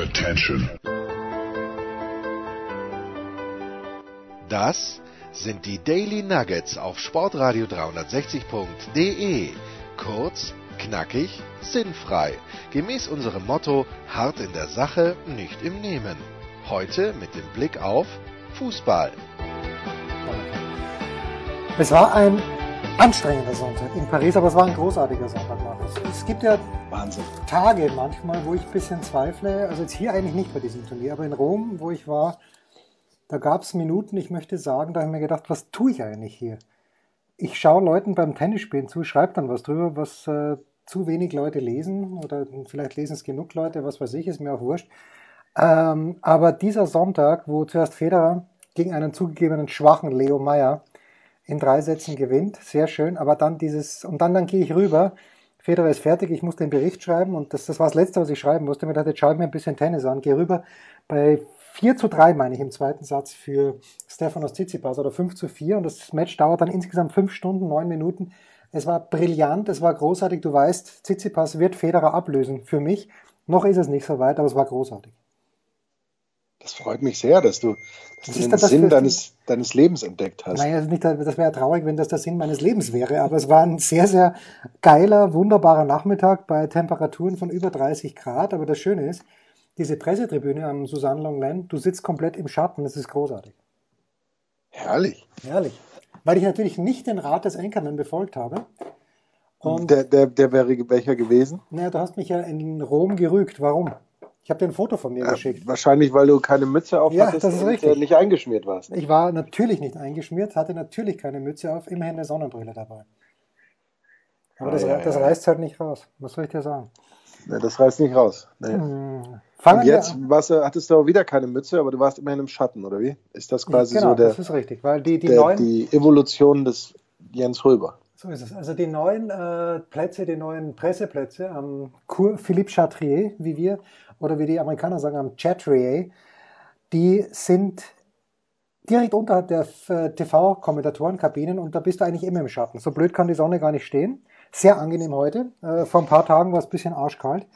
Attention. Das sind die Daily Nuggets auf Sportradio 360.de. Kurz, knackig, sinnfrei. Gemäß unserem Motto: hart in der Sache, nicht im Nehmen. Heute mit dem Blick auf Fußball. Es war ein anstrengender Sonntag in Paris, aber es war ein großartiger Sonntag, Markus. Es gibt ja Wahnsinn. Tage manchmal, wo ich ein bisschen zweifle. Also jetzt hier eigentlich nicht bei diesem Turnier, aber in Rom, wo ich war, da gab es Minuten, ich möchte sagen, da habe ich mir gedacht, was tue ich eigentlich hier? Ich schaue Leuten beim Tennisspielen zu, schreibe dann was drüber, was äh, zu wenig Leute lesen oder vielleicht lesen es genug Leute, was weiß ich, ist mir auch wurscht. Ähm, aber dieser Sonntag, wo zuerst Federer gegen einen zugegebenen schwachen Leo Meyer in drei Sätzen gewinnt, sehr schön, aber dann dieses, und dann, dann gehe ich rüber, Federer ist fertig, ich muss den Bericht schreiben und das, das war das Letzte, was ich schreiben musste. Mir dachte, jetzt schaue ich mir ein bisschen Tennis an, gehe rüber bei 4 zu 3, meine ich, im zweiten Satz für Stefanos Tsitsipas oder 5 zu 4 und das Match dauert dann insgesamt 5 Stunden, 9 Minuten. Es war brillant, es war großartig. Du weißt, Tsitsipas wird Federer ablösen für mich. Noch ist es nicht so weit, aber es war großartig. Das freut mich sehr, dass du, dass du den das Sinn deines, deines Lebens entdeckt hast. Naja, das, nicht, das wäre traurig, wenn das der Sinn meines Lebens wäre, aber es war ein sehr, sehr geiler, wunderbarer Nachmittag bei Temperaturen von über 30 Grad. Aber das Schöne ist, diese Pressetribüne am Susanne Longlen, du sitzt komplett im Schatten, das ist großartig. Herrlich. Herrlich. Weil ich natürlich nicht den Rat des Enkermann befolgt habe. Und der, der, der wäre welcher gewesen? naja, du hast mich ja in Rom gerügt. Warum? Ich habe dir ein Foto von mir geschickt. Wahrscheinlich, weil du keine Mütze auf Ja, hattest das ist und richtig. äh, nicht eingeschmiert warst. Ich war natürlich nicht eingeschmiert, hatte natürlich keine Mütze auf, immerhin eine Sonnenbrille dabei. Aber das, Ah, ja, das ja. reißt halt nicht raus. Was soll ich dir sagen? Nee, das reißt nicht raus. Nee. Fangen Und jetzt warst hattest du auch wieder keine Mütze, aber du warst immerhin im Schatten, oder wie? Ist das quasi genau, so der, das ist richtig, weil die, die der, neuen, die Evolution des Jens Röber? So ist es. Also die neuen äh, Plätze, die neuen Presseplätze am Cour Philippe Chatrier, wie wir, oder wie die Amerikaner sagen, am Chatrier, die sind direkt unterhalb der äh, TV-Kommentatorenkabinen und da bist du eigentlich immer im Schatten. So blöd kann die Sonne gar nicht stehen. Sehr angenehm heute. Äh, vor ein paar Tagen war es ein bisschen arschkalt.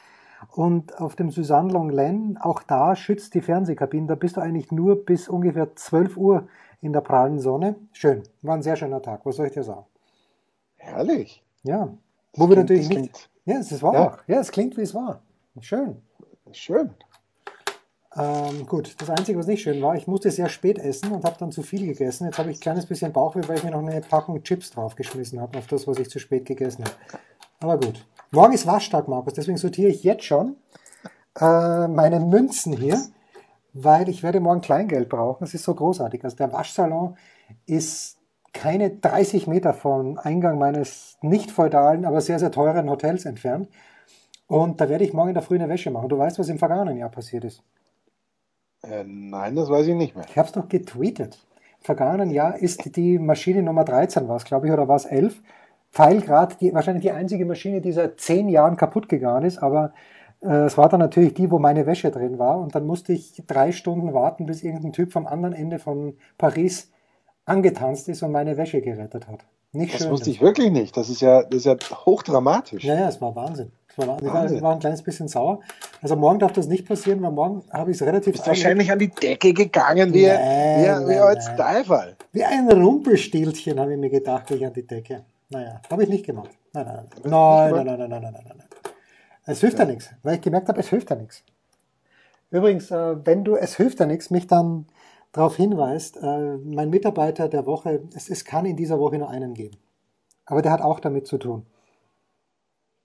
Und auf dem Suzanne Longlen, auch da schützt die Fernsehkabine. Da bist du eigentlich nur bis ungefähr 12 Uhr in der prallen Sonne. Schön. War ein sehr schöner Tag. Was soll ich dir sagen? Herrlich. Ja. Wo wir klingt- natürlich nicht. Ja, es ist wahr. Ja. Ja, es klingt wie es war. Schön. Schön. Ähm, gut, das Einzige, was nicht schön war, ich musste sehr spät essen und habe dann zu viel gegessen. Jetzt habe ich ein kleines bisschen Bauchweh, weil ich mir noch eine Packung Chips draufgeschmissen habe auf das, was ich zu spät gegessen habe. Aber gut. Morgen ist Waschtag, Markus, deswegen sortiere ich jetzt schon äh, meine Münzen hier, weil ich werde morgen Kleingeld brauchen. Es ist so großartig. Also der Waschsalon ist keine 30 Meter vom Eingang meines nicht feudalen, aber sehr, sehr teuren Hotels entfernt. Und da werde ich morgen in der Früh eine Wäsche machen. Du weißt, was im vergangenen Jahr passiert ist. Äh, nein, das weiß ich nicht mehr. Ich habe es doch getweetet. Im vergangenen Jahr ist die Maschine Nummer 13 war es, glaube ich, oder war es 11? Pfeilgrad, die, wahrscheinlich die einzige Maschine, die seit zehn Jahren kaputt gegangen ist, aber äh, es war dann natürlich die, wo meine Wäsche drin war und dann musste ich drei Stunden warten, bis irgendein Typ vom anderen Ende von Paris angetanzt ist und meine Wäsche gerettet hat. Nicht Das schön. wusste ich wirklich nicht. Das ist ja, das ist ja hochdramatisch. Ja, ja, es war Wahnsinn. Es war, Wahnsinn. War, Wahnsinn. ich war ein kleines bisschen sauer. Also morgen darf das nicht passieren, weil morgen habe ich es relativ Ist wahrscheinlich an die Decke gegangen, wie, Nein, wie, wie als. Teufel. Wie ein Rumpelstilzchen habe ich mir gedacht, ich an die Decke. Naja, habe ich nicht gemacht. Nein, nein, nein. Nein, nein, nein, nein, nein, nein, nein, nein. Es hilft ja nichts, weil ich gemerkt habe, es hilft ja nichts. Übrigens, äh, wenn du es hilft ja nichts, mich dann darauf hinweist, äh, mein Mitarbeiter der Woche, es, es kann in dieser Woche nur einen geben. Aber der hat auch damit zu tun.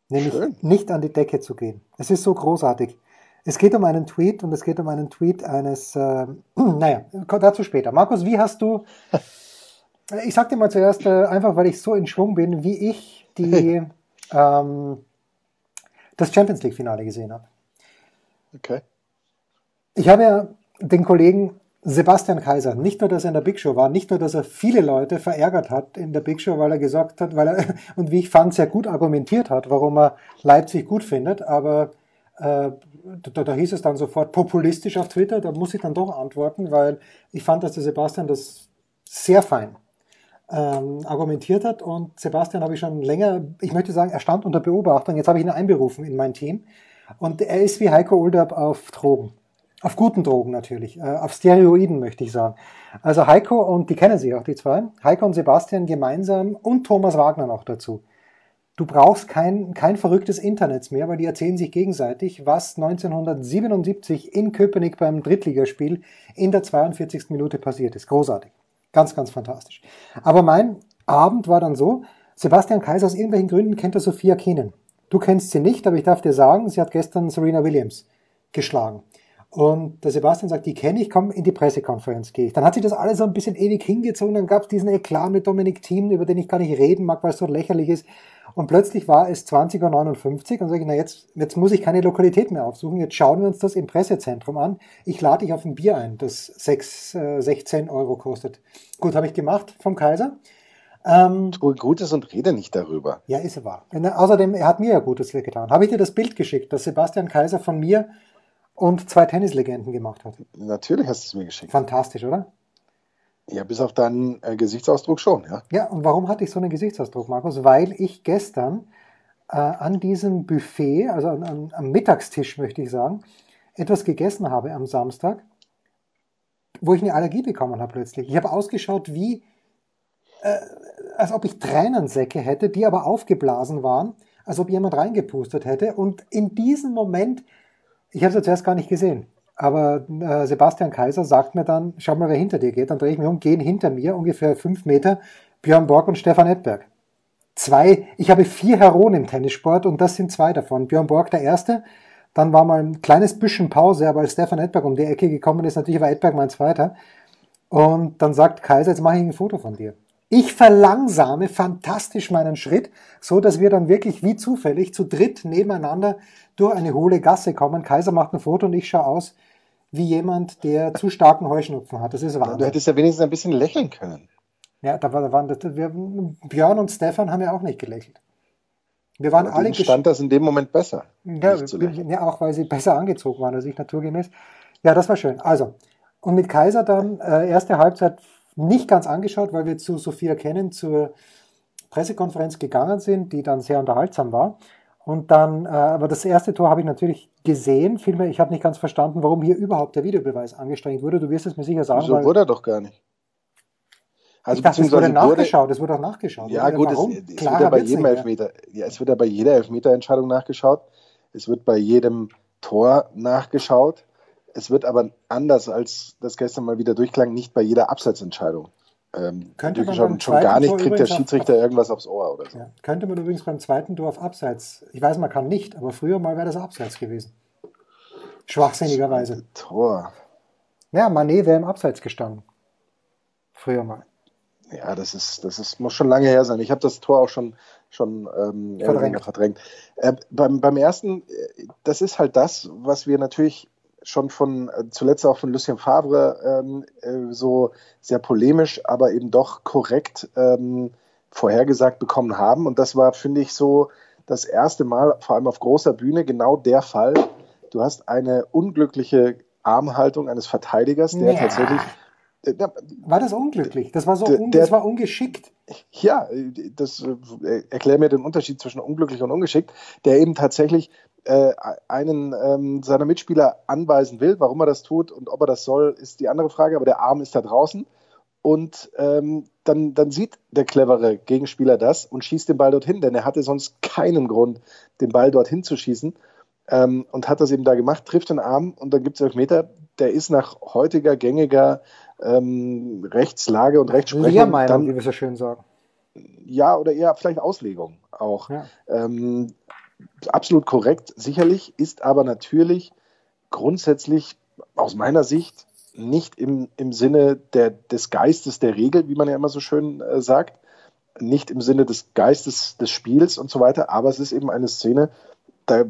Nämlich Schön. nicht an die Decke zu gehen. Es ist so großartig. Es geht um einen Tweet und es geht um einen Tweet eines, äh, naja, dazu später. Markus, wie hast du, ich sag dir mal zuerst, äh, einfach weil ich so in Schwung bin, wie ich die, ähm, das Champions League Finale gesehen habe. Okay. Ich habe ja den Kollegen Sebastian Kaiser, nicht nur, dass er in der Big Show war, nicht nur, dass er viele Leute verärgert hat in der Big Show, weil er gesagt hat, weil er, und wie ich fand, sehr gut argumentiert hat, warum er Leipzig gut findet, aber äh, da, da hieß es dann sofort populistisch auf Twitter, da muss ich dann doch antworten, weil ich fand, dass der Sebastian das sehr fein ähm, argumentiert hat und Sebastian habe ich schon länger, ich möchte sagen, er stand unter Beobachtung, jetzt habe ich ihn einberufen in mein Team Und er ist wie Heiko Olderb auf Drogen. Auf guten Drogen natürlich. Äh, auf Steroiden möchte ich sagen. Also Heiko und die kennen sich auch, die zwei. Heiko und Sebastian gemeinsam und Thomas Wagner noch dazu. Du brauchst kein, kein verrücktes Internet mehr, weil die erzählen sich gegenseitig, was 1977 in Köpenick beim Drittligaspiel in der 42. Minute passiert ist. Großartig. Ganz, ganz fantastisch. Aber mein Abend war dann so, Sebastian Kaiser aus irgendwelchen Gründen kennt er Sophia Kenen. Du kennst sie nicht, aber ich darf dir sagen, sie hat gestern Serena Williams geschlagen. Und der Sebastian sagt, die kenne ich, komm, in die Pressekonferenz gehe ich. Dann hat sich das alles so ein bisschen ewig hingezogen, dann gab es diesen Eklat mit Dominik Thiem, über den ich gar nicht reden mag, weil es so lächerlich ist. Und plötzlich war es 20.59 Uhr und sage ich, na jetzt, jetzt muss ich keine Lokalität mehr aufsuchen, jetzt schauen wir uns das im Pressezentrum an. Ich lade dich auf ein Bier ein, das 6, äh, 16 Euro kostet. Gut, habe ich gemacht vom Kaiser. Ähm, tu Gutes und rede nicht darüber. Ja, ist er wahr. Außerdem, er hat mir ja Gutes getan. Habe ich dir das Bild geschickt, das Sebastian Kaiser von mir und zwei Tennislegenden gemacht hat. Natürlich hast du es mir geschickt. Fantastisch, oder? Ja, bis auf deinen äh, Gesichtsausdruck schon, ja. Ja, und warum hatte ich so einen Gesichtsausdruck, Markus? Weil ich gestern äh, an diesem Buffet, also an, an, am Mittagstisch möchte ich sagen, etwas gegessen habe am Samstag, wo ich eine Allergie bekommen habe plötzlich. Ich habe ausgeschaut wie, äh, als ob ich Tränensäcke hätte, die aber aufgeblasen waren, als ob jemand reingepustet hätte. Und in diesem Moment ich habe es ja zuerst gar nicht gesehen. Aber äh, Sebastian Kaiser sagt mir dann, schau mal, wer hinter dir geht. Dann drehe ich mich um, gehen hinter mir ungefähr fünf Meter Björn Borg und Stefan Edberg. Zwei, ich habe vier Heroen im Tennissport und das sind zwei davon. Björn Borg der erste, dann war mal ein kleines bisschen Pause, aber als Stefan Edberg um die Ecke gekommen ist, natürlich war Edberg mein zweiter. Und dann sagt Kaiser, jetzt mache ich ein Foto von dir. Ich verlangsame fantastisch meinen Schritt, so dass wir dann wirklich wie zufällig zu dritt nebeneinander durch eine hohle Gasse kommen. Kaiser macht ein Foto und ich schaue aus wie jemand, der zu starken Heuschnupfen hat. Das ist Wahnsinn. Du hättest ja wenigstens ein bisschen lächeln können. Ja, da, war, da waren das, wir, Björn und Stefan haben ja auch nicht gelächelt. Wir waren Aber alle stand das in dem Moment besser. Ja, ja, auch weil sie besser angezogen waren als ich naturgemäß. Ja, das war schön. Also, und mit Kaiser dann äh, erste Halbzeit nicht ganz angeschaut, weil wir zu Sophia Kennen zur Pressekonferenz gegangen sind, die dann sehr unterhaltsam war. Und dann, äh, aber das erste Tor habe ich natürlich gesehen. Vielmehr, ich habe nicht ganz verstanden, warum hier überhaupt der Videobeweis angestrengt wurde. Du wirst es mir sicher sagen. So wurde er doch gar nicht. Also ich dachte, es wurde nachgeschaut, es wurde auch nachgeschaut. Ja, gut, es, es wird ja bei jedem Elfmeter, ja, es wird ja bei jeder Elfmeterentscheidung nachgeschaut. Es wird bei jedem Tor nachgeschaut. Es wird aber anders, als das gestern mal wieder durchklang, nicht bei jeder Abseitsentscheidung. Ähm, könnte man schon, schon gar nicht kriegt der Schiedsrichter auf, irgendwas aufs Ohr oder so. Ja, könnte man übrigens beim zweiten Tor auf Abseits. Ich weiß, man kann nicht, aber früher mal wäre das Abseits gewesen. Schwachsinnigerweise. Tor. Ja, Manet wäre im Abseits gestanden. Früher mal. Ja, das ist, das ist, muss schon lange her sein. Ich habe das Tor auch schon, schon ähm, verdrängt. verdrängt. Äh, beim, beim ersten, äh, das ist halt das, was wir natürlich schon von äh, zuletzt auch von Lucien Favre ähm, äh, so sehr polemisch, aber eben doch korrekt ähm, vorhergesagt bekommen haben. Und das war, finde ich, so das erste Mal, vor allem auf großer Bühne, genau der Fall. Du hast eine unglückliche Armhaltung eines Verteidigers, der ja. tatsächlich äh, war das unglücklich? Das war so un der, das war ungeschickt. Ja, das äh, erklärt mir den Unterschied zwischen unglücklich und ungeschickt, der eben tatsächlich äh, einen ähm, seiner Mitspieler anweisen will. Warum er das tut und ob er das soll, ist die andere Frage, aber der Arm ist da draußen. Und ähm, dann, dann sieht der clevere Gegenspieler das und schießt den Ball dorthin, denn er hatte sonst keinen Grund, den Ball dorthin zu schießen. Ähm, und hat das eben da gemacht, trifft den Arm und dann gibt es Elfmeter. Der ist nach heutiger, gängiger ähm, Rechtslage und Rechtsprechung. Lehrmeinung, dann, wie wir so schön sagen. Ja, oder eher vielleicht Auslegung auch. Ja. Ähm, absolut korrekt, sicherlich, ist aber natürlich grundsätzlich aus meiner Sicht nicht im, im Sinne der, des Geistes der Regel, wie man ja immer so schön äh, sagt, nicht im Sinne des Geistes des Spiels und so weiter, aber es ist eben eine Szene, da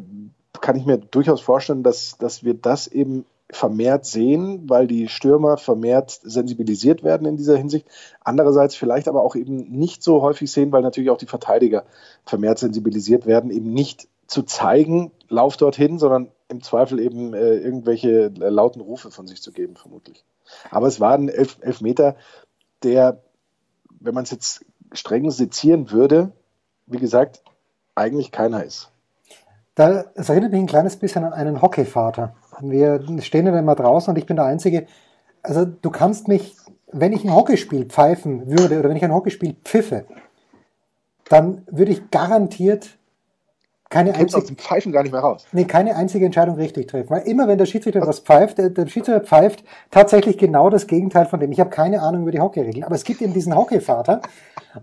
kann ich mir durchaus vorstellen, dass, dass wir das eben vermehrt sehen, weil die Stürmer vermehrt sensibilisiert werden in dieser Hinsicht. Andererseits vielleicht aber auch eben nicht so häufig sehen, weil natürlich auch die Verteidiger vermehrt sensibilisiert werden, eben nicht zu zeigen, lauf dorthin, sondern im Zweifel eben äh, irgendwelche äh, lauten Rufe von sich zu geben, vermutlich. Aber es war ein Elf Elfmeter, der, wenn man es jetzt streng sezieren würde, wie gesagt, eigentlich keiner ist. da, es erinnert mich ein kleines bisschen an einen Hockeyvater. Wir stehen ja immer draußen und ich bin der Einzige. Also du kannst mich, wenn ich ein Hockeyspiel pfeifen würde oder wenn ich ein Hockeyspiel pfiffe, dann würde ich garantiert keine einzige, aus dem Pfeifen gar nicht mehr raus. Nee, keine einzige Entscheidung richtig treffen. Weil immer wenn der Schiedsrichter was pfeift, der, der Schiedsrichter pfeift tatsächlich genau das Gegenteil von dem. Ich habe keine Ahnung über die Hockeyregeln, aber es gibt eben diesen Hockeyvater,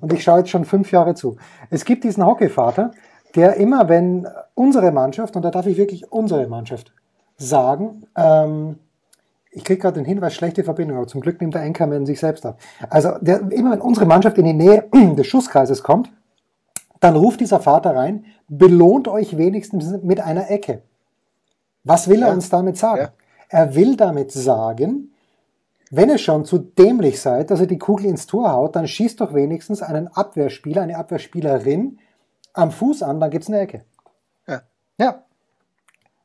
und ich schaue jetzt schon fünf Jahre zu. Es gibt diesen Hockeyvater, der immer, wenn unsere Mannschaft, und da darf ich wirklich unsere Mannschaft sagen, ähm, ich kriege gerade den Hinweis, schlechte Verbindung, aber zum Glück nimmt der Anchorman sich selbst ab. Also der, immer wenn unsere Mannschaft in die Nähe des Schusskreises kommt, dann ruft dieser Vater rein, belohnt euch wenigstens mit einer Ecke. Was will ja. er uns damit sagen? Ja. Er will damit sagen, wenn ihr schon zu dämlich seid, dass ihr die Kugel ins Tor haut, dann schießt doch wenigstens einen Abwehrspieler, eine Abwehrspielerin am Fuß an, dann gibt's eine Ecke. Ja. Ja.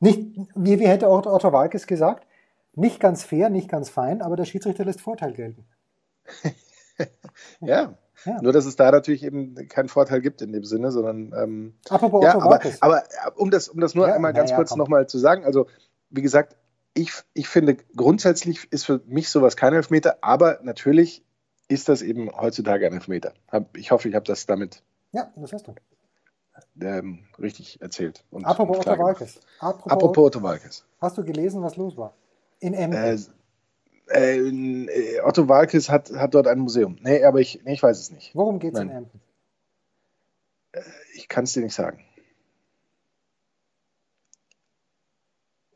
Nicht, wie, wie hätte Otto, Otto Walkes gesagt, nicht ganz fair, nicht ganz fein, aber der Schiedsrichter lässt Vorteil gelten. ja. ja. Nur, dass es da natürlich eben keinen Vorteil gibt in dem Sinne, sondern. Ähm, Apropos ja, Otto aber, aber um das, um das nur ja, einmal ganz ja, kurz nochmal zu sagen, also wie gesagt, ich, ich finde, grundsätzlich ist für mich sowas kein Elfmeter, aber natürlich ist das eben heutzutage ein Elfmeter. Ich hoffe, ich habe das damit. Ja, das hast du. Ähm, richtig erzählt. Und Apropos Otto Walkes. Apropos, Apropos Otto Walkes. Hast du gelesen, was los war? In Emden. Äh, äh, Otto Walkes hat, hat dort ein Museum. Nee, aber ich, nee, ich weiß es nicht. Worum geht es in Emden? Äh, ich kann es dir nicht sagen.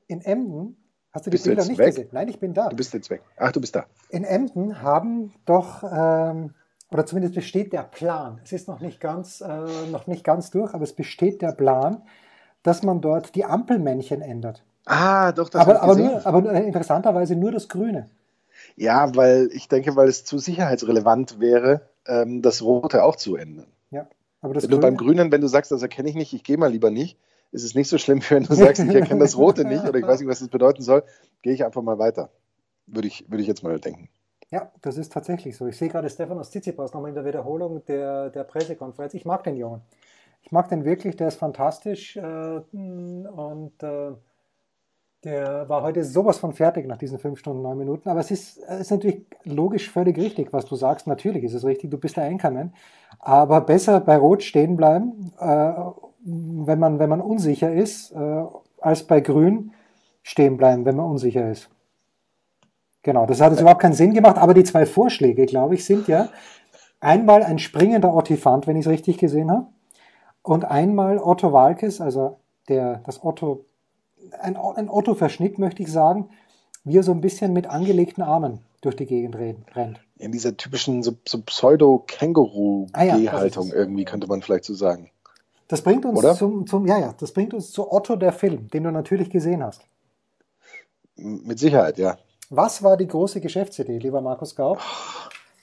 In Emden Hast du die bist Bilder nicht weg? gesehen? Nein, ich bin da. Du bist jetzt weg. Ach, du bist da. In Emden haben doch, ähm, oder zumindest besteht der Plan, es ist noch nicht, ganz, äh, noch nicht ganz durch, aber es besteht der Plan, dass man dort die Ampelmännchen ändert. Ah, doch, das aber, aber, nur, aber interessanterweise nur das Grüne. Ja, weil ich denke, weil es zu sicherheitsrelevant wäre, ähm, das Rote auch zu ändern. Ja, aber das wenn Grüne, du beim Grünen, wenn du sagst, das erkenne ich nicht, ich gehe mal lieber nicht, ist es nicht so schlimm, wenn du sagst, ich erkenne das Rote nicht oder ich weiß nicht, was das bedeuten soll, gehe ich einfach mal weiter. Würde ich, würde ich jetzt mal denken. Ja, das ist tatsächlich so. Ich sehe gerade Stefanos Tsitsipas nochmal in der Wiederholung der, der Pressekonferenz. Ich mag den Jungen. Ich mag den wirklich, der ist fantastisch äh, und äh, der war heute sowas von fertig nach diesen fünf Stunden, neun Minuten. Aber es ist, ist natürlich logisch völlig richtig, was du sagst. Natürlich ist es richtig, du bist der Anchorman. Aber besser bei Rot stehen bleiben äh, wenn man, wenn man unsicher ist, äh, als bei Grün stehen bleiben, wenn man unsicher ist. Genau, das hat jetzt überhaupt keinen Sinn gemacht, aber die zwei Vorschläge, glaube ich, sind ja einmal ein springender Ottifant, wenn ich es richtig gesehen habe, und einmal Otto Walkes, also der, das Otto, ein, ein Otto-Verschnitt, möchte ich sagen, wie er so ein bisschen mit angelegten Armen durch die Gegend rennt. In dieser typischen so, so Pseudo-Känguru-Gehhaltung ah ja, irgendwie, könnte man vielleicht so sagen. Das bringt uns zum, zum, ja, ja, das bringt uns zu Otto der Film, den du natürlich gesehen hast. Mit Sicherheit, ja. Was war die große Geschäftsidee, lieber Markus Gaub,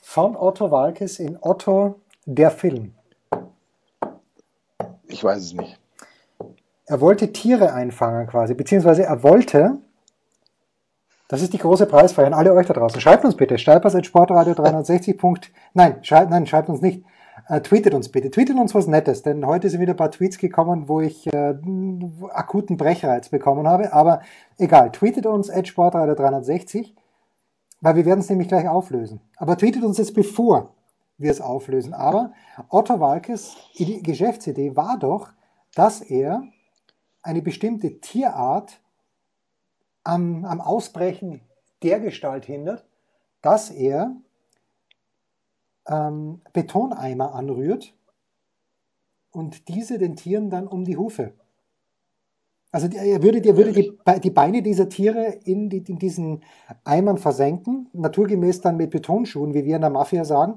von Otto Walkes in Otto der Film? Ich weiß es nicht. Er wollte Tiere einfangen quasi, beziehungsweise er wollte, das ist die große Preisfeier an alle euch da draußen. Schreibt uns bitte, Sportradio 360. nein, schreibt, nein, schreibt uns nicht. Äh, tweetet uns bitte. Tweetet uns was Nettes, denn heute sind wieder ein paar Tweets gekommen, wo ich äh, akuten Brechreiz bekommen habe. Aber egal, tweetet uns Sportradio 360, weil wir werden es nämlich gleich auflösen. Aber tweetet uns jetzt bevor wir es auflösen. Aber Otto Walkes Geschäftsidee war doch, dass er eine bestimmte Tierart am, am Ausbrechen der Gestalt hindert, dass er ähm, Betoneimer anrührt und diese den Tieren dann um die Hufe. Also er würde, er würde die, die Beine dieser Tiere in, die, in diesen Eimern versenken, naturgemäß dann mit Betonschuhen, wie wir in der Mafia sagen.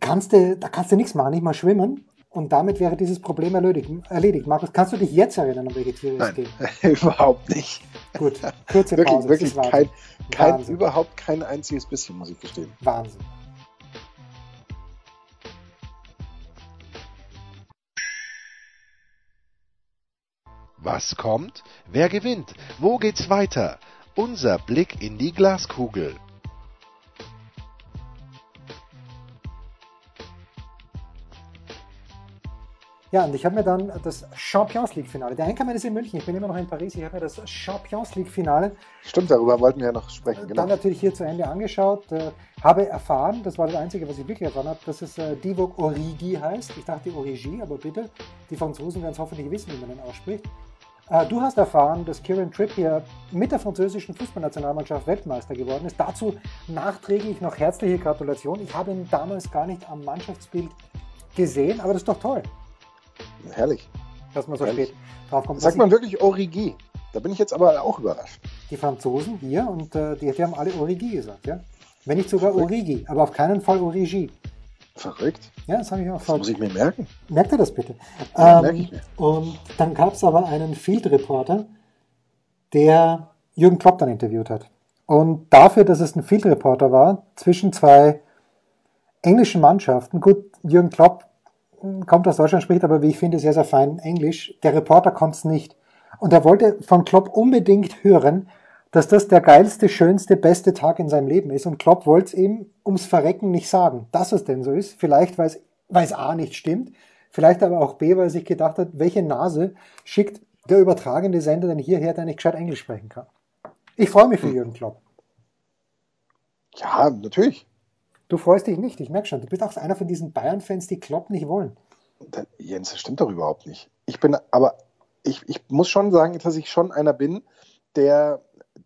Kannst du, da kannst du nichts machen, nicht mal schwimmen. Und damit wäre dieses Problem erledigt. erledigt. Markus, kannst du dich jetzt erinnern, um welche Tiere es geht? überhaupt nicht. Gut, kurze Pause. wirklich, wirklich kein, kein, überhaupt kein einziges bisschen, muss ich gestehen. Wahnsinn. Was kommt? Wer gewinnt? Wo geht's weiter? Unser Blick in die Glaskugel. Ja, und ich habe mir dann das Champions League-Finale, der Einkommen ist in München, ich bin immer noch in Paris, ich habe mir das Champions League-Finale. Stimmt, darüber wollten wir ja noch sprechen, genau. Dann natürlich hier zu Ende angeschaut, äh, habe erfahren, das war das Einzige, was ich wirklich erfahren habe, dass es äh, Divock Origi heißt. Ich dachte Origi, aber bitte, die Franzosen werden es hoffentlich wissen, wie man den ausspricht. Äh, du hast erfahren, dass Kieran Trippier mit der französischen Fußballnationalmannschaft Weltmeister geworden ist. Dazu nachträglich noch herzliche Gratulation. Ich habe ihn damals gar nicht am Mannschaftsbild gesehen, aber das ist doch toll. Herrlich. Dass man so Herrlich. spät drauf kommt. Sagt man wirklich Origi? Da bin ich jetzt aber auch überrascht. Die Franzosen hier und äh, die, die, haben alle Origi gesagt, ja? Wenn nicht sogar. Origi, aber auf keinen Fall Origi. Verrückt. Ja, das habe ich auch Das muss ich mir merken. Merkt ihr das bitte? Ja, ähm, merke ich mir. Und dann gab es aber einen Field Reporter, der Jürgen Klopp dann interviewt hat. Und dafür, dass es ein Field Reporter war, zwischen zwei englischen Mannschaften, gut, Jürgen Klopp kommt aus Deutschland, spricht aber, wie ich finde, sehr, sehr fein Englisch. Der Reporter konnte es nicht. Und er wollte von Klopp unbedingt hören, dass das der geilste, schönste, beste Tag in seinem Leben ist. Und Klopp wollte es ihm ums Verrecken nicht sagen, dass es denn so ist. Vielleicht, weil es A nicht stimmt, vielleicht aber auch B, weil er sich gedacht hat, welche Nase schickt der übertragende Sender denn hierher, der nicht gescheit Englisch sprechen kann. Ich freue mich für Jürgen Klopp. Ja, natürlich. Du freust dich nicht, ich merke schon. Du bist auch einer von diesen Bayern-Fans, die Klopp nicht wollen. Jens, das stimmt doch überhaupt nicht. Ich bin, aber ich, ich muss schon sagen, dass ich schon einer bin, der,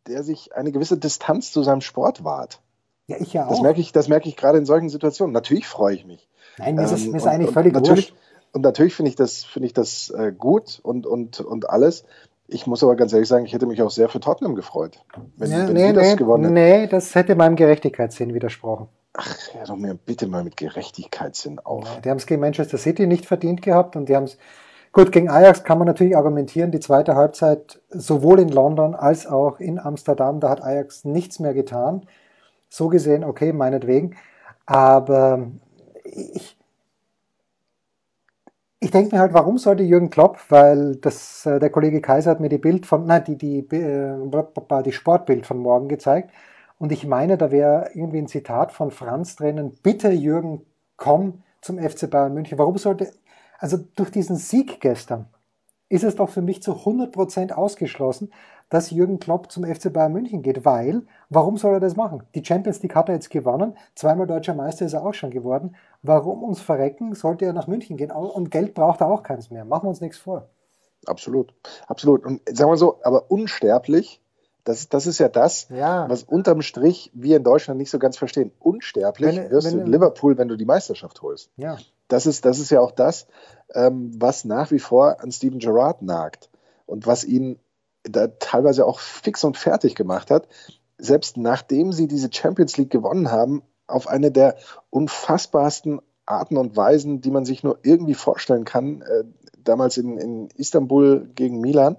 der sich eine gewisse Distanz zu seinem Sport wahrt. Ja, ich ja auch. Das merke ich, das merke ich gerade in solchen Situationen. Natürlich freue ich mich. Nein, mir ist, ähm, mir ist eigentlich und, völlig natürlich, wurscht. Und natürlich finde ich das, finde ich das äh, gut und, und, und alles. Ich muss aber ganz ehrlich sagen, ich hätte mich auch sehr für Tottenham gefreut, wenn, ja, wenn nee, das nee, gewonnen hätten. Nee, das hätte meinem Gerechtigkeitssinn widersprochen. Ach, hör doch mir bitte mal mit Gerechtigkeitssinn auf. Ja, die haben es gegen Manchester City nicht verdient gehabt und die haben es. Gut, gegen Ajax kann man natürlich argumentieren, die zweite Halbzeit sowohl in London als auch in Amsterdam, da hat Ajax nichts mehr getan. So gesehen, okay, meinetwegen. Aber ich, ich denke mir halt, warum sollte Jürgen Klopp, weil das, äh, der Kollege Kaiser hat mir die Bild von, nein, die, die, äh, die Sportbild von morgen gezeigt. Und ich meine, da wäre irgendwie ein Zitat von Franz drinnen, bitte Jürgen, komm zum FC Bayern München. Warum sollte, also durch diesen Sieg gestern ist es doch für mich zu 100% ausgeschlossen, dass Jürgen Klopp zum FC Bayern München geht, weil, warum soll er das machen? Die Champions League hat er jetzt gewonnen, zweimal deutscher Meister ist er auch schon geworden. Warum uns verrecken, sollte er nach München gehen? Und Geld braucht er auch keins mehr. Machen wir uns nichts vor. Absolut, absolut. Und sagen wir so, aber unsterblich das, das ist ja das, ja. was unterm Strich wir in Deutschland nicht so ganz verstehen. Unsterblich wenn, wirst wenn, du in Liverpool, wenn du die Meisterschaft holst. Ja. Das, ist, das ist ja auch das, ähm, was nach wie vor an Steven Gerrard nagt und was ihn da teilweise auch fix und fertig gemacht hat. Selbst nachdem sie diese Champions League gewonnen haben, auf eine der unfassbarsten Arten und Weisen, die man sich nur irgendwie vorstellen kann, äh, damals in, in Istanbul gegen Milan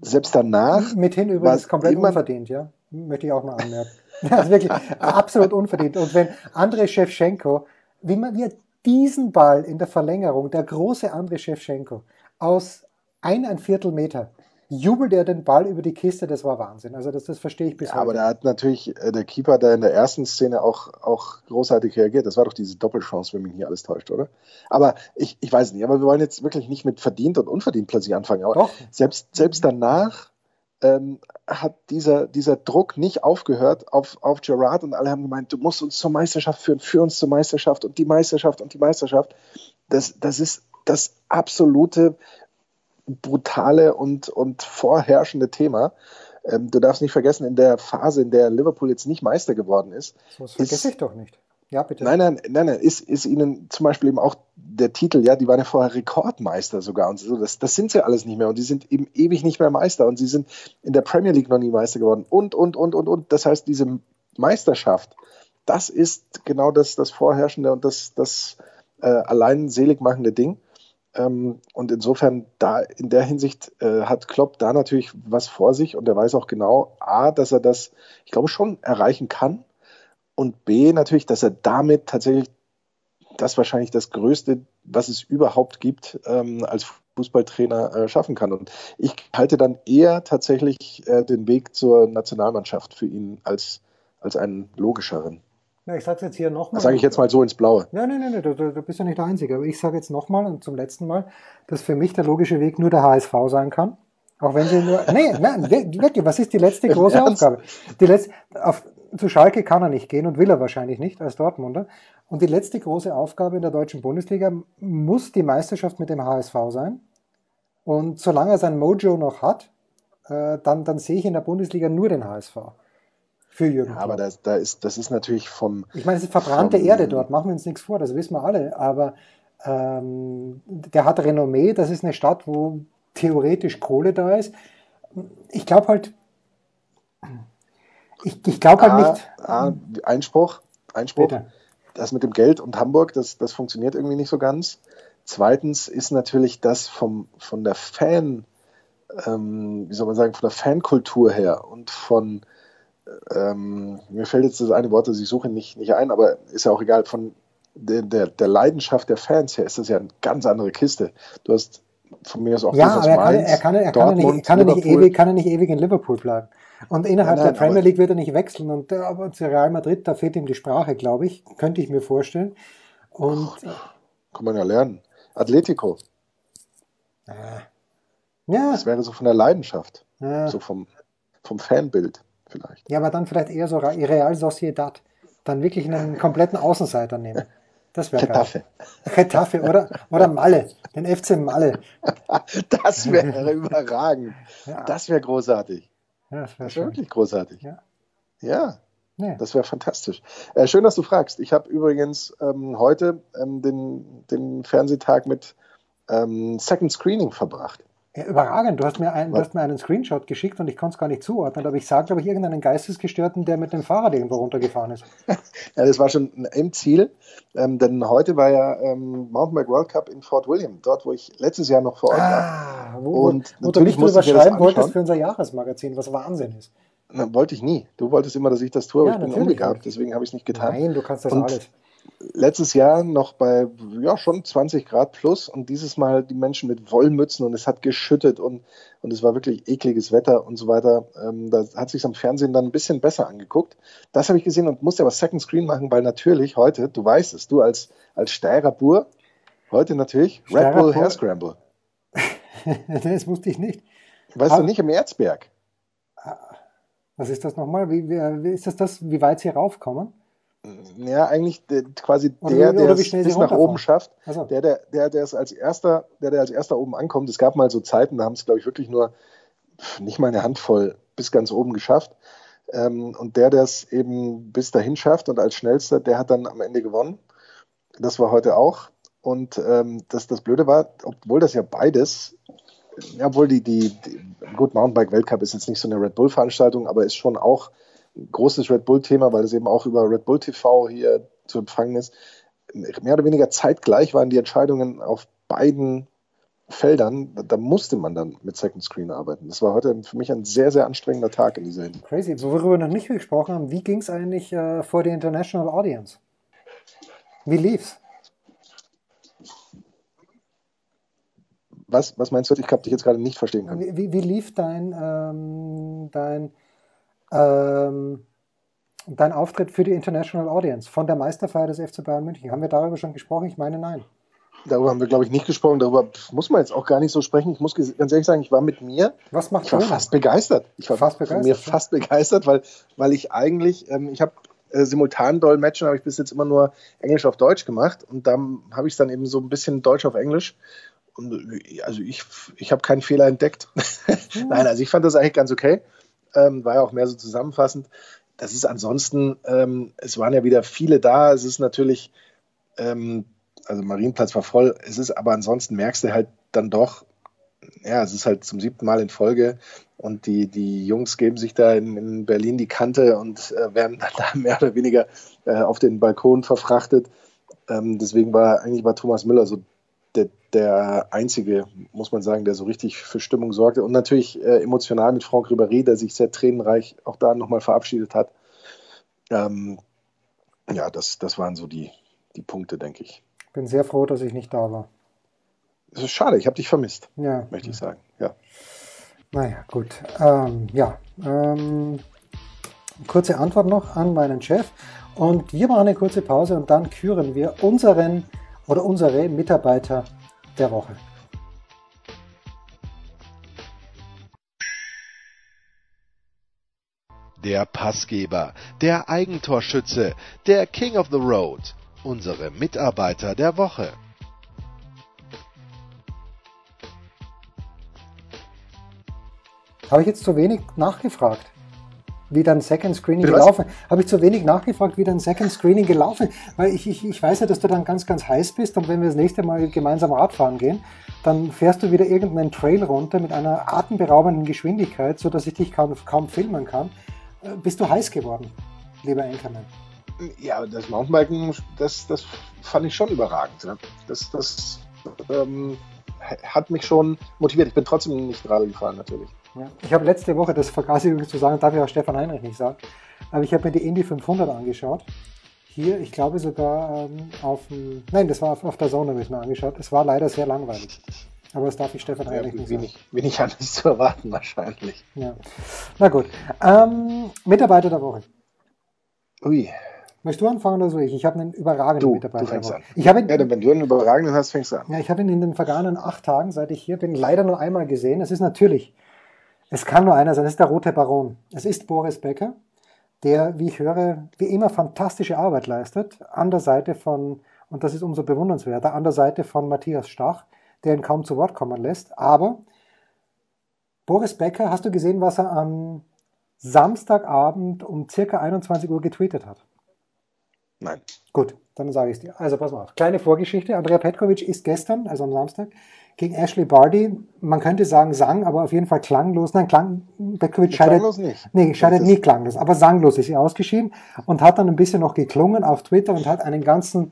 selbst danach. Mithin übrigens komplett unverdient, ja. Möchte ich auch mal anmerken. Also wirklich absolut unverdient. Und wenn Andrei Shevchenko, wie man wie diesen Ball in der Verlängerung, der große Andrei Shevchenko, aus ein, Viertel Meter jubelt er den Ball über die Kiste, das war Wahnsinn. Also das, das verstehe ich bis ja, heute. Aber da hat natürlich äh, der Keeper da in der ersten Szene auch, auch großartig reagiert. Das war doch diese Doppelchance, wenn mich hier alles täuscht, oder? Aber ich, ich weiß nicht, aber wir wollen jetzt wirklich nicht mit verdient und unverdient plötzlich anfangen. Aber doch. Selbst, selbst danach ähm, hat dieser, dieser Druck nicht aufgehört auf, auf Gerard und alle haben gemeint, du musst uns zur Meisterschaft führen, führ uns zur Meisterschaft und die Meisterschaft und die Meisterschaft. Das, das ist das absolute brutale und, und vorherrschende Thema. Ähm, du darfst nicht vergessen, in der Phase, in der Liverpool jetzt nicht Meister geworden ist. Das vergesse ich doch nicht. Ja, bitte. Nein, nein, nein, nein, ist, ist ihnen zum Beispiel eben auch der Titel, ja, die waren ja vorher Rekordmeister sogar und so, das, das sind sie alles nicht mehr und die sind eben ewig nicht mehr Meister und sie sind in der Premier League noch nie Meister geworden und, und, und, und, und. Das heißt, diese Meisterschaft, das ist genau das, das Vorherrschende und das, das äh, allein selig machende Ding. Ähm, und insofern, da in der Hinsicht äh, hat Klopp da natürlich was vor sich und er weiß auch genau, A, dass er das, ich glaube, schon erreichen kann und B, natürlich, dass er damit tatsächlich das wahrscheinlich das Größte, was es überhaupt gibt, ähm, als Fußballtrainer äh, schaffen kann. Und ich halte dann eher tatsächlich äh, den Weg zur Nationalmannschaft für ihn als, als einen logischeren. Ja, ich sage es jetzt hier nochmal. Das sage ich jetzt mal so ins Blaue. Ja, nein, nein, nein, du, du bist ja nicht der Einzige. Aber ich sage jetzt nochmal und zum letzten Mal, dass für mich der logische Weg nur der HSV sein kann. Auch wenn sie nur. nee, nein, wirklich, was ist die letzte große Aufgabe? Die letzte, auf, zu Schalke kann er nicht gehen und will er wahrscheinlich nicht als Dortmunder. Und die letzte große Aufgabe in der deutschen Bundesliga muss die Meisterschaft mit dem HSV sein. Und solange er sein Mojo noch hat, äh, dann, dann sehe ich in der Bundesliga nur den HSV. Für Jürgen. Ja, aber das, da ist, das ist natürlich vom. Ich meine, es ist verbrannte vom, Erde dort, machen wir uns nichts vor, das wissen wir alle. Aber ähm, der hat Renommee, das ist eine Stadt, wo theoretisch Kohle da ist. Ich glaube halt, ich, ich glaube halt ah, nicht. Ah, Einspruch, Einspruch. Bitte. Das mit dem Geld und Hamburg, das, das funktioniert irgendwie nicht so ganz. Zweitens ist natürlich das vom, von der Fan, ähm, wie soll man sagen, von der Fankultur her und von, ähm, mir fällt jetzt das eine Wort, das ich suche, nicht, nicht ein, aber ist ja auch egal, von der, der, der Leidenschaft der Fans her ist das ja eine ganz andere Kiste. Du hast von mir aus auch ja, aber er kann, er kann, er kann, Dortmund, nicht, kann, er nicht ewig, kann er nicht ewig in Liverpool bleiben. Und innerhalb ja, nein, der Premier League wird er nicht wechseln. Und aber zu Real Madrid, da fehlt ihm die Sprache, glaube ich. Könnte ich mir vorstellen. Und, Ach, kann man ja lernen. Atletico. Äh, ja. Das wäre so von der Leidenschaft. Ja. So vom, vom Fanbild vielleicht. Ja, aber dann vielleicht eher so Real Sociedad. Dann wirklich einen kompletten Außenseiter nehmen. Das wäre Getafe. Getafe oder, oder Malle, den FC Malle. Das wäre überragend. Ja. Das wäre großartig. Ja, das wäre wär wirklich großartig. Ja. ja. Nee. Das wäre fantastisch. Äh, schön, dass du fragst. Ich habe übrigens ähm, heute ähm, den, den Fernsehtag mit ähm, Second Screening verbracht. Ja, überragend. Du hast, mir ein, du hast mir einen Screenshot geschickt und ich konnte es gar nicht zuordnen. Aber ich sah, glaube ich, irgendeinen Geistesgestörten, der mit dem Fahrrad irgendwo runtergefahren ist. ja, das war schon im Ziel. Ähm, denn heute war ja ähm, Mountainbike World Cup in Fort William, dort, wo ich letztes Jahr noch vor Ort war. Ah, wo, und wo, wo du nicht drüber schreiben wolltest für unser Jahresmagazin, was Wahnsinn ist. Na, wollte ich nie. Du wolltest immer, dass ich das tue, aber ja, ich bin umgegabt, deswegen habe ich es nicht getan. Nein, du kannst das und alles letztes Jahr noch bei ja schon 20 Grad plus und dieses Mal die Menschen mit Wollmützen und es hat geschüttet und, und es war wirklich ekliges Wetter und so weiter. Ähm, da hat sich am Fernsehen dann ein bisschen besser angeguckt. Das habe ich gesehen und musste aber Second Screen machen, weil natürlich heute, du weißt es, du als, als Steirer Bur, heute natürlich Steirer Red Bull Hair Scramble. das wusste ich nicht. Weißt aber, du nicht im Erzberg? Was ist das nochmal? Wie, wie, ist das das, wie weit sie raufkommen? Ja, eigentlich der, quasi der, der es bis nach oben schafft, so. der, der, der, der es als erster, der, der als erster oben ankommt. Es gab mal so Zeiten, da haben es, glaube ich, wirklich nur nicht mal eine Handvoll bis ganz oben geschafft. Ähm, und der, der es eben bis dahin schafft und als schnellster, der hat dann am Ende gewonnen. Das war heute auch. Und ähm, das, das Blöde war, obwohl das ja beides, ja, obwohl die, die, die gut, Mountainbike Weltcup ist jetzt nicht so eine Red Bull-Veranstaltung, aber ist schon auch großes Red Bull-Thema, weil es eben auch über Red Bull TV hier zu empfangen ist. Mehr oder weniger zeitgleich waren die Entscheidungen auf beiden Feldern. Da, musste man dann mit Second Screen arbeiten. Das war heute für mich ein sehr, sehr anstrengender Tag in dieser Hinsicht. Crazy. Worüber wir noch nicht gesprochen haben, wie ging es eigentlich äh, vor die International Audience? Wie lief's? Was, was meinst du? Ich habe dich jetzt gerade nicht verstehen können. Wie, wie, wie lief dein, ähm, dein ähm, dein Auftritt für die International Audience von der Meisterfeier des FC Bayern München. Haben wir darüber schon gesprochen? Ich meine, nein. Darüber haben wir, glaube ich, nicht gesprochen. Darüber muss man jetzt auch gar nicht so sprechen. Ich muss ganz ehrlich sagen, ich war mit mir. Was macht Ich war fast begeistert. Ich war fast begeistert, mir fast begeistert, weil, weil ich eigentlich, ähm, ich habe äh, simultan Dolmetschen, habe ich bis jetzt immer nur Englisch auf Deutsch gemacht und dann habe ich es dann eben so ein bisschen Deutsch auf Englisch. Und, äh, also ich, ich habe keinen Fehler entdeckt. Nein, also ich fand das eigentlich ganz okay ähm, war ja auch mehr so zusammenfassend. Das ist ansonsten, ähm, es waren ja wieder viele da. Es ist natürlich, ähm, also Marienplatz war voll. Es ist aber ansonsten merkst du halt dann doch, ja, es ist halt zum siebten Mal in Folge und die, die Jungs geben sich da in, in Berlin die Kante und äh, werden dann da mehr oder weniger äh, auf den Balkon verfrachtet. Ähm, deswegen war eigentlich war Thomas Müller so der, einzige, muss man sagen, der so richtig für Stimmung sorgte. Und natürlich äh, emotional mit Franck Ribéry, der sich sehr tränenreich auch da nochmal verabschiedet hat. Ähm, ja, das, das waren so die, die Punkte, denke ich. Bin sehr froh, dass ich nicht da war. Es ist schade, ich habe dich vermisst, ja. möchte ich sagen. Ja. Naja, gut. Ähm, ja, ähm, kurze Antwort noch an meinen Chef. Und wir machen eine kurze Pause und dann küren wir unseren oder unsere Mitarbeiter der Woche. Der Passgeber, der Eigentorschütze, der King of the Road, unsere Mitarbeiter der Woche. Habe ich jetzt zu wenig nachgefragt, wie dein Second Screening Bitte gelaufen ist? Habe ich zu wenig nachgefragt, wie dein Second Screening gelaufen ist? Weil ich, ich, ich weiß ja, dass du dann ganz, ganz heiß bist und wenn wir das nächste Mal gemeinsam Radfahren gehen, dann fährst du wieder irgendeinen Trail runter mit einer atemberaubenden Geschwindigkeit, sodass ich dich kaum, kaum filmen kann. Äh, bist du heiß geworden, lieber Enkermann? Ja, das Mountainbiken, das, das fand ich schon überragend. Das, das ähm, hat mich schon motiviert. Ich bin trotzdem nicht gerade gefahren, natürlich. Ja. Ich habe letzte Woche, das vergaß ich übrigens zu sagen, darf ich auch Stefan Heinrich nicht sagen, aber ich habe mir die Indy 500 angeschaut. Hier, ich glaube sogar ähm, auf dem, nein, das war auf, auf der Sonne, habe ich mir angeschaut. Es war leider sehr langweilig. Aber das darf ich Stefan ja, Heinrich nicht wenig, sagen. Wenig anders zu erwarten wahrscheinlich. Ja. Na gut. Ähm, Mitarbeiter der Woche. Ui. Möchtest du anfangen oder so ich? Ich habe einen überragenden du, Mitarbeiter. Du fängst an. Ich habe ihn, ja, wenn du einen überragenden hast, fängst du an. Ja, ich habe ihn in den vergangenen acht Tagen, seit ich hier bin, leider nur einmal gesehen. Es ist natürlich es kann nur einer sein, es ist der Rote Baron. Es ist Boris Becker, der, wie ich höre, wie immer fantastische Arbeit leistet, an der Seite von, und das ist umso bewundernswerter, an der Seite von Matthias Stach, der ihn kaum zu Wort kommen lässt. Aber Boris Becker, hast du gesehen, was er am Samstagabend um circa 21 Uhr getweetet hat? Nein. Gut, dann sage ich es dir. Also pass mal auf. Kleine Vorgeschichte. Andrea Petkovic ist gestern, also am Samstag, gegen Ashley Barty, man könnte sagen sang, aber auf jeden Fall klanglos. Nein, Klang, Bekovic scheidet, klanglos nicht. Nee, scheidet nie klanglos, aber sanglos ist sie ausgeschieden und hat dann ein bisschen noch geklungen auf Twitter und hat einen ganzen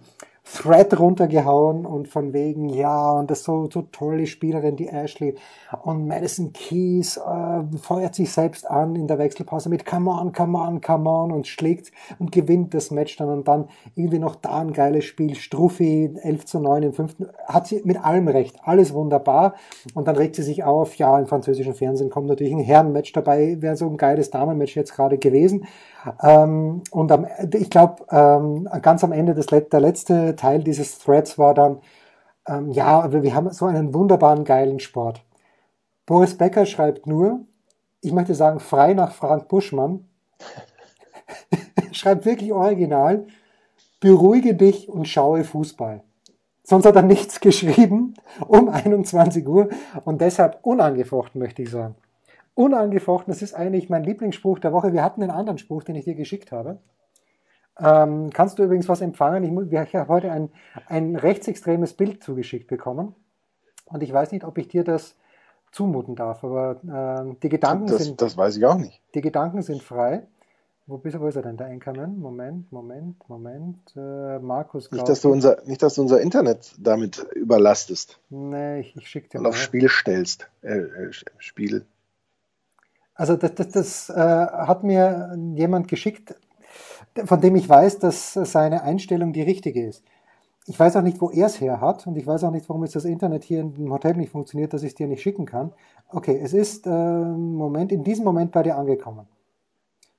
Thread runtergehauen und von wegen, ja, und das so, so tolle Spielerin, die Ashley. Und Madison Keys äh, feuert sich selbst an in der Wechselpause mit Come on, come on, come on und schlägt und gewinnt das Match dann und dann irgendwie noch da ein geiles Spiel. Struffi 11 zu 9 im fünften. Hat sie mit allem recht. Alles wunderbar. Und dann regt sie sich auf, ja, im französischen Fernsehen kommt natürlich ein Herrenmatch dabei. Wäre so ein geiles Damenmatch jetzt gerade gewesen. Ähm, und am, ich glaube, ähm, ganz am Ende des, der letzte Teil dieses Threads war dann, ähm, ja, wir haben so einen wunderbaren, geilen Sport. Boris Becker schreibt nur, ich möchte sagen, frei nach Frank Buschmann, schreibt wirklich original, beruhige dich und schaue Fußball. Sonst hat er nichts geschrieben um 21 Uhr und deshalb unangefochten, möchte ich sagen unangefochten. Das ist eigentlich mein Lieblingsspruch der Woche. Wir hatten einen anderen Spruch, den ich dir geschickt habe. Ähm, kannst du übrigens was empfangen? Ich, ich habe heute ein, ein rechtsextremes Bild zugeschickt bekommen. Und ich weiß nicht, ob ich dir das zumuten darf, aber äh, die Gedanken das, sind. Das weiß ich auch nicht. Die Gedanken sind frei. Wo, bist, wo ist er denn, der Enkermann? Moment, Moment, Moment. Äh, Markus nicht dass, du unser, nicht, dass du unser Internet damit überlastest. Nee, ich, ich schicke dir Und mal. auf Spiel stellst. Äh, äh, Spiel. Also das, das, das äh, hat mir jemand geschickt, von dem ich weiß, dass seine Einstellung die richtige ist. Ich weiß auch nicht, wo er es her hat und ich weiß auch nicht, warum jetzt das Internet hier im Hotel nicht funktioniert, dass ich es dir nicht schicken kann. Okay, es ist äh, Moment, in diesem Moment bei dir angekommen.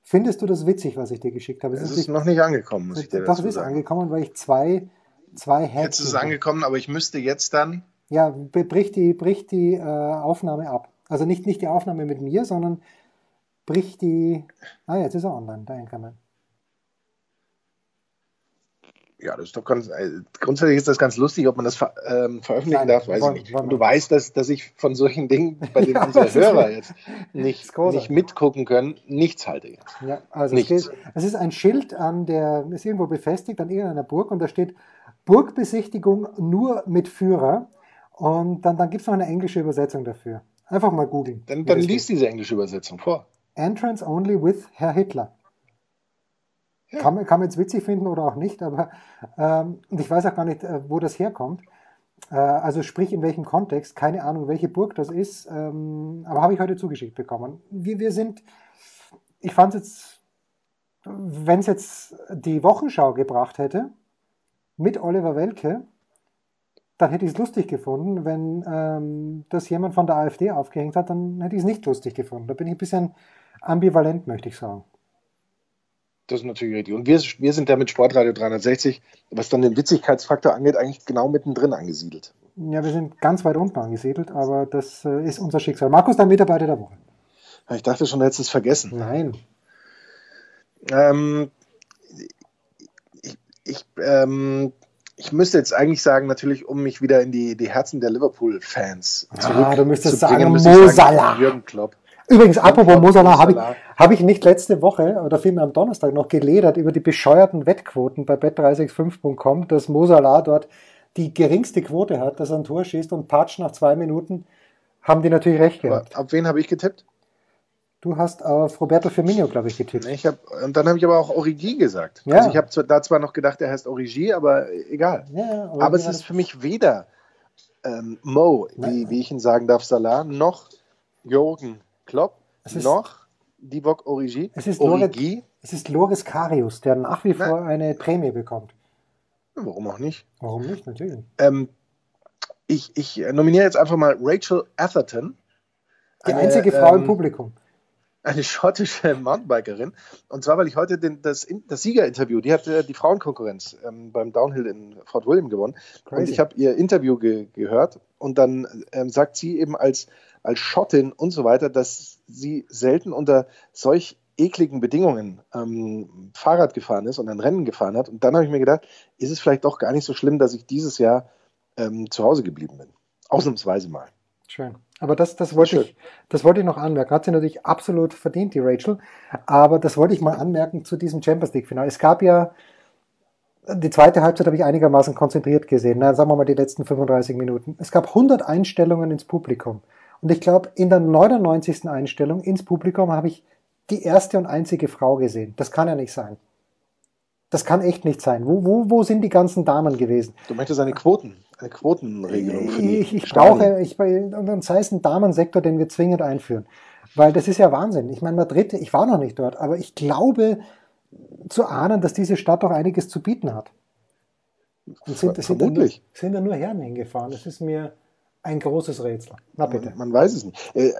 Findest du das witzig, was ich dir geschickt habe? Es, es ist, ist noch nicht angekommen, muss ich dir Doch, es ist sagen. angekommen, weil ich zwei, zwei Hacks Jetzt ist es angekommen, aber ich müsste jetzt dann... Ja, bricht die, bricht die äh, Aufnahme ab. Also nicht, nicht die Aufnahme mit mir, sondern bricht die. Ah, jetzt ist er online, der Enkermann. Ja, das ist doch ganz. Äh, grundsätzlich ist das ganz lustig, ob man das ver, ähm, veröffentlichen Nein, darf, weiß wollen, ich nicht. Du weißt, dass, dass ich von solchen Dingen, bei denen ja, unsere Hörer jetzt nicht, nicht mitgucken können, nichts halte jetzt. Ja, also nichts. Es, steht, es ist ein Schild an der, ist irgendwo befestigt an irgendeiner Burg und da steht Burgbesichtigung nur mit Führer. Und dann, dann gibt es noch eine englische Übersetzung dafür. Einfach mal googeln. Dann, dann liest diese englische Übersetzung vor. Entrance Only with Herr Hitler. Ja. Kann, kann man jetzt witzig finden oder auch nicht, aber ähm, und ich weiß auch gar nicht, äh, wo das herkommt. Äh, also sprich in welchem Kontext, keine Ahnung, welche Burg das ist, ähm, aber habe ich heute zugeschickt bekommen. Wir, wir sind, ich fand es jetzt, wenn es jetzt die Wochenschau gebracht hätte, mit Oliver Welke, dann hätte ich es lustig gefunden. Wenn ähm, das jemand von der AfD aufgehängt hat, dann hätte ich es nicht lustig gefunden. Da bin ich ein bisschen ambivalent, möchte ich sagen. Das ist natürlich richtig. Und wir, wir sind da mit Sportradio 360, was dann den Witzigkeitsfaktor angeht, eigentlich genau mittendrin angesiedelt. Ja, wir sind ganz weit unten angesiedelt, aber das äh, ist unser Schicksal. Markus, dein Mitarbeiter der Woche. Ich dachte schon, du hättest es vergessen. Nein. Ähm, ich, ich, ähm, ich müsste jetzt eigentlich sagen, natürlich, um mich wieder in die, die Herzen der Liverpool-Fans zurück ah, du müsstest zu sagen, Mo Salah. Jürgen Klopp. Übrigens, apropos Mo Salah, habe ich, hab ich nicht letzte Woche oder vielmehr am Donnerstag noch geledert über die bescheuerten Wettquoten bei bet365.com, dass Mo Salah dort die geringste Quote hat, dass er ein Tor schießt und Patsch nach zwei Minuten, haben die natürlich recht gehabt. Aber ab wen habe ich getippt? Du hast auf Roberto Firmino, glaube ich, getippt. Ich hab, und dann habe ich aber auch Origi gesagt. Ja. Also ich habe da zwar noch gedacht, er heißt Origi, aber egal. Ja, aber es ist für mich weder ähm, Mo, wie, wie, ich ihn sagen darf, Salah, noch Jürgen Klopp, noch Divock Origi. Es ist, Origi. Loris, es ist Loris Karius, der nach wie vor Nein. eine Prämie bekommt. Warum auch nicht? Warum nicht, natürlich. Ähm, ich, ich nominiere jetzt einfach mal Rachel Atherton. Die eine, einzige Frau ähm, im Publikum eine schottische Mountainbikerin. Und zwar, weil ich heute den, das, das Siegerinterview, die hat äh, die Frauenkonkurrenz ähm, beim Downhill in Fort William gewonnen. Crazy. Und ich habe ihr Interview ge gehört und dann ähm, sagt sie eben als, als Schottin und so weiter, dass sie selten unter solch ekligen Bedingungen ähm, Fahrrad gefahren ist und ein Rennen gefahren hat. Und dann habe ich mir gedacht, ist es vielleicht doch gar nicht so schlimm, dass ich dieses Jahr ähm, zu Hause geblieben bin. Ausnahmsweise mal. Schön. Aber das, das, wollte ich, das wollte ich noch anmerken. Hat sie natürlich absolut verdient, die Rachel. Aber das wollte ich mal anmerken zu diesem Champions League-Finale. Es gab ja, die zweite Halbzeit habe ich einigermaßen konzentriert gesehen. Na, sagen wir mal die letzten 35 Minuten. Es gab 100 Einstellungen ins Publikum. Und ich glaube, in der 99. Einstellung ins Publikum habe ich die erste und einzige Frau gesehen. Das kann ja nicht sein. Das kann echt nicht sein. Wo, wo, wo sind die ganzen Damen gewesen? Du möchtest eine Quoten, eine Quotenregelung für die Ich, ich brauche, ich, und sei es ein Damensektor, den wir zwingend einführen. Weil das ist ja Wahnsinn. Ich meine, Madrid, ich war noch nicht dort, aber ich glaube zu ahnen, dass diese Stadt doch einiges zu bieten hat. Und sind, Ver sind, da nur, sind da nur Herren hingefahren. Das ist mir ein großes Rätsel. Na bitte. Man, man weiß es nicht. Äh,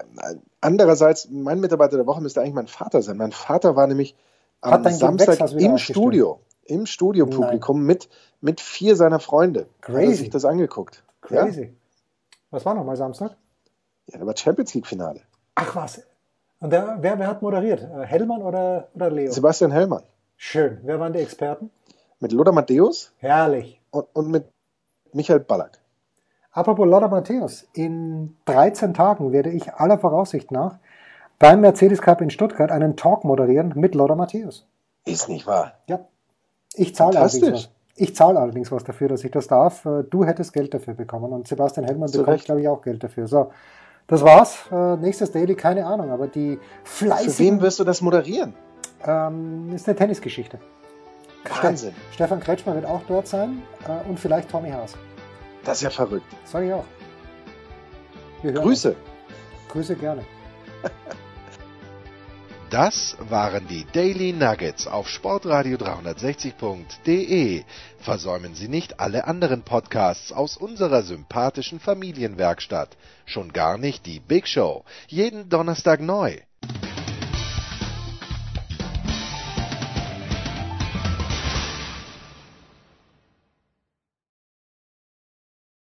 andererseits, mein Mitarbeiter der Woche müsste eigentlich mein Vater sein. Mein Vater war nämlich am Samstag im Studio, im Studiopublikum mit, mit vier seiner Freunde. Crazy. Hat sich das angeguckt. Crazy. Ja? Was war nochmal Samstag? Ja, da war Champions League Finale. Ach was. Und der, wer, wer hat moderiert? Äh, Hellmann oder, oder Leo? Sebastian Hellmann. Schön. Wer waren die Experten? Mit Lothar Matthäus. Herrlich. Und, und mit Michael Ballack. Apropos Lothar Matthäus. In 13 Tagen werde ich aller Voraussicht nach beim Mercedes Cup in Stuttgart einen Talk moderieren mit Lothar Matthäus. Ist nicht wahr? Ja. Ich zahle allerdings was. Ich zahle allerdings was dafür, dass ich das darf. Äh, du hättest Geld dafür bekommen und Sebastian Hellmann bekommt, glaube ich, auch Geld dafür. So, das war's. Äh, nächstes Daily, keine Ahnung, aber die fleißigen... Für wen wirst du das moderieren? Ähm, ist eine Tennisgeschichte. Wahnsinn. Stefan Kretschmer wird auch dort sein äh, und vielleicht Tommy Haas. Das ist ja verrückt. Sag ich auch. Grüße. Uns. Grüße gerne. Das waren die Daily Nuggets auf Sportradio 360.de. Versäumen Sie nicht alle anderen Podcasts aus unserer sympathischen Familienwerkstatt. Schon gar nicht die Big Show. Jeden Donnerstag neu.